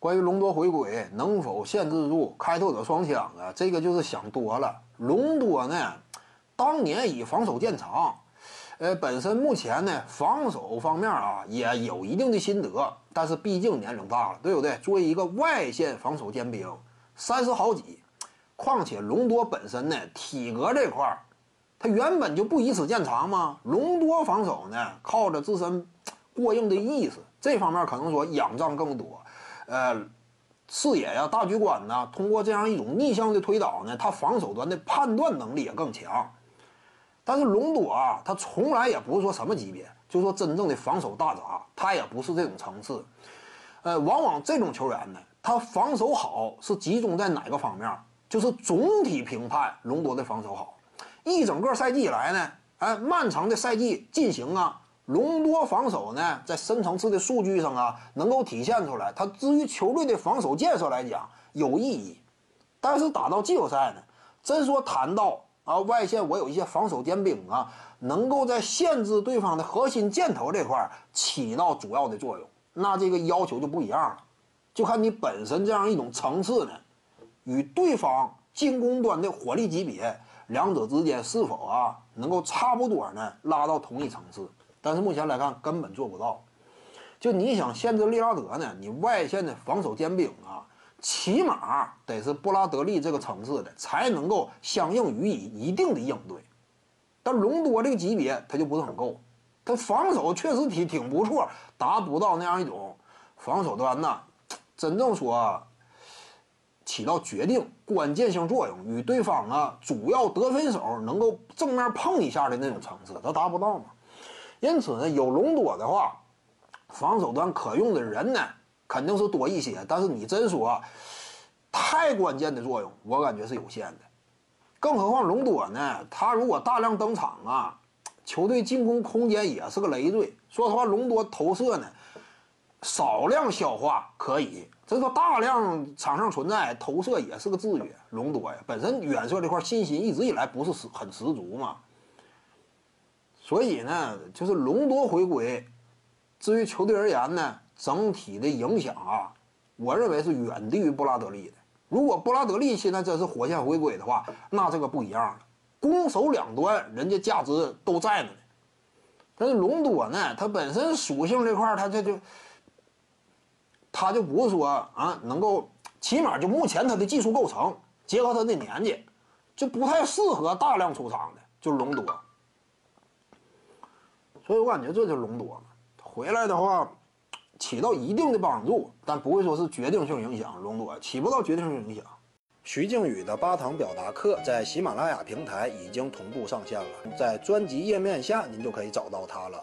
关于隆多回归能否限制住开拓者双枪啊？这个就是想多了。隆多呢，当年以防守见长，呃，本身目前呢防守方面啊也有一定的心得，但是毕竟年龄大了，对不对？作为一个外线防守尖兵，三十好几，况且隆多本身呢体格这块儿。他原本就不以此见长吗？隆多防守呢，靠着自身过硬的意识，这方面可能说仰仗更多。呃，视野呀、大局观呢，通过这样一种逆向的推导呢，他防守端的判断能力也更强。但是隆多啊，他从来也不是说什么级别，就说真正的防守大闸，他也不是这种层次。呃，往往这种球员呢，他防守好是集中在哪个方面？就是总体评判隆多的防守好。一整个赛季以来呢，哎，漫长的赛季进行啊，隆多防守呢，在深层次的数据上啊，能够体现出来。他至于球队的防守建设来讲有意义，但是打到季后赛呢，真说谈到啊外线，我有一些防守尖兵啊，能够在限制对方的核心箭头这块起到主要的作用，那这个要求就不一样了，就看你本身这样一种层次呢，与对方进攻端的火力级别。两者之间是否啊能够差不多呢拉到同一层次？但是目前来看根本做不到。就你想限制利拉德呢，你外线的防守尖兵啊，起码得是布拉德利这个层次的，才能够相应予以一定的应对。但隆多这个级别他就不是很够，他防守确实挺挺不错，达不到那样一种防守端呢，真正说。起到决定关键性作用，与对方啊主要得分手能够正面碰一下的那种层次，他达不到嘛。因此呢，有隆多的话，防守端可用的人呢肯定是多一些。但是你真说太关键的作用，我感觉是有限的。更何况隆多呢，他如果大量登场啊，球队进攻空间也是个累赘。说实话，隆多投射呢少量消化可以。这个大量场上存在投射也是个制约，隆多呀，本身远射这块信心一直以来不是十很十足嘛，所以呢，就是隆多回归，至于球队而言呢，整体的影响啊，我认为是远低于布拉德利的。如果布拉德利现在真是火线回归的话，那这个不一样了，攻守两端人家价值都在呢。但是隆多呢，他本身属性这块他这就。他就不是说啊，能够起码就目前他的技术构成，结合他的年纪，就不太适合大量出场的，就是隆多。所以我感觉这就是隆多，回来的话起到一定的帮助，但不会说是决定性影响。隆多起不到决定性影响。徐静宇的八堂表达课在喜马拉雅平台已经同步上线了，在专辑页面下您就可以找到它了。